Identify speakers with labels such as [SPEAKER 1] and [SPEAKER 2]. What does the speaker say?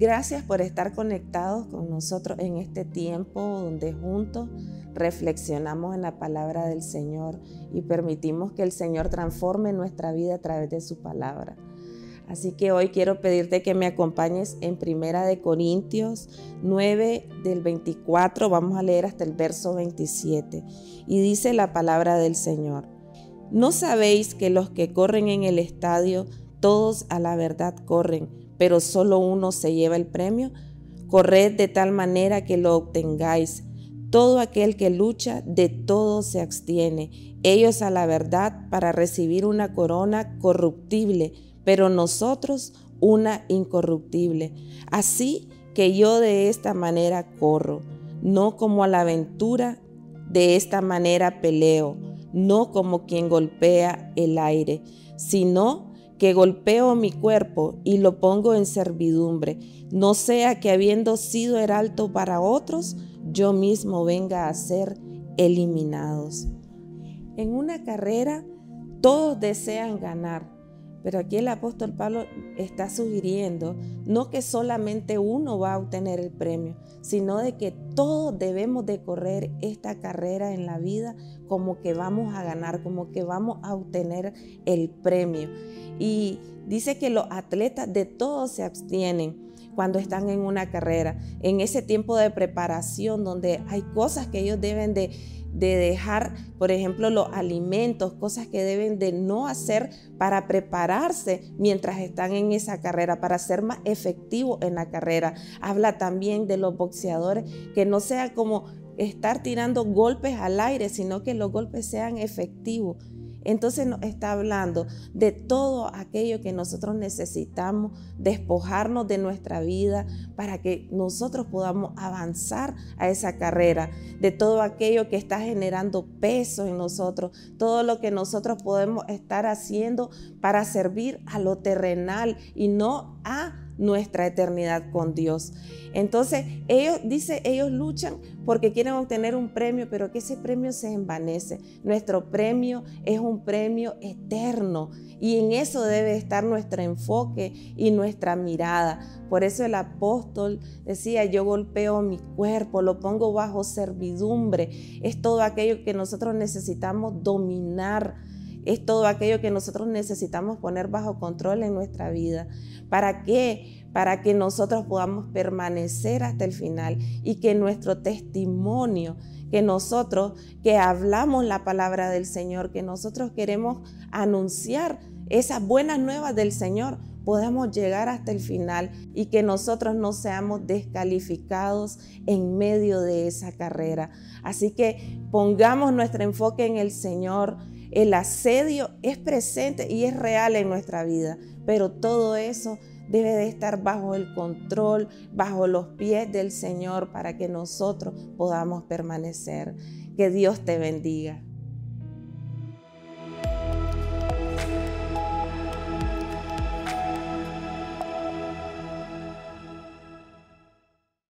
[SPEAKER 1] Gracias por estar conectados con nosotros en este tiempo donde juntos reflexionamos en la palabra del Señor y permitimos que el Señor transforme nuestra vida a través de su palabra. Así que hoy quiero pedirte que me acompañes en Primera de Corintios 9 del 24, vamos a leer hasta el verso 27 y dice la palabra del Señor. ¿No sabéis que los que corren en el estadio, todos a la verdad corren, pero solo uno se lleva el premio? Corred de tal manera que lo obtengáis. Todo aquel que lucha, de todo se abstiene. Ellos a la verdad para recibir una corona corruptible, pero nosotros una incorruptible. Así que yo de esta manera corro, no como a la aventura, de esta manera peleo no como quien golpea el aire, sino que golpeo mi cuerpo y lo pongo en servidumbre, no sea que habiendo sido heraldo para otros, yo mismo venga a ser eliminados. En una carrera todos desean ganar, pero aquí el apóstol Pablo está sugiriendo no que solamente uno va a obtener el premio, sino de que todos debemos de correr esta carrera en la vida como que vamos a ganar, como que vamos a obtener el premio. Y dice que los atletas de todos se abstienen cuando están en una carrera, en ese tiempo de preparación donde hay cosas que ellos deben de de dejar, por ejemplo, los alimentos, cosas que deben de no hacer para prepararse mientras están en esa carrera, para ser más efectivos en la carrera. Habla también de los boxeadores, que no sea como estar tirando golpes al aire, sino que los golpes sean efectivos. Entonces nos está hablando de todo aquello que nosotros necesitamos despojarnos de nuestra vida para que nosotros podamos avanzar a esa carrera, de todo aquello que está generando peso en nosotros, todo lo que nosotros podemos estar haciendo para servir a lo terrenal y no a nuestra eternidad con Dios. Entonces, ellos, dice, ellos luchan porque quieren obtener un premio, pero que ese premio se envanece. Nuestro premio es un premio eterno y en eso debe estar nuestro enfoque y nuestra mirada. Por eso el apóstol decía, yo golpeo mi cuerpo, lo pongo bajo servidumbre. Es todo aquello que nosotros necesitamos dominar es todo aquello que nosotros necesitamos poner bajo control en nuestra vida. ¿Para qué? Para que nosotros podamos permanecer hasta el final y que nuestro testimonio, que nosotros que hablamos la palabra del Señor, que nosotros queremos anunciar esas buenas nuevas del Señor, podamos llegar hasta el final y que nosotros no seamos descalificados en medio de esa carrera. Así que pongamos nuestro enfoque en el Señor el asedio es presente y es real en nuestra vida, pero todo eso debe de estar bajo el control, bajo los pies del Señor para que nosotros podamos permanecer. Que Dios te bendiga.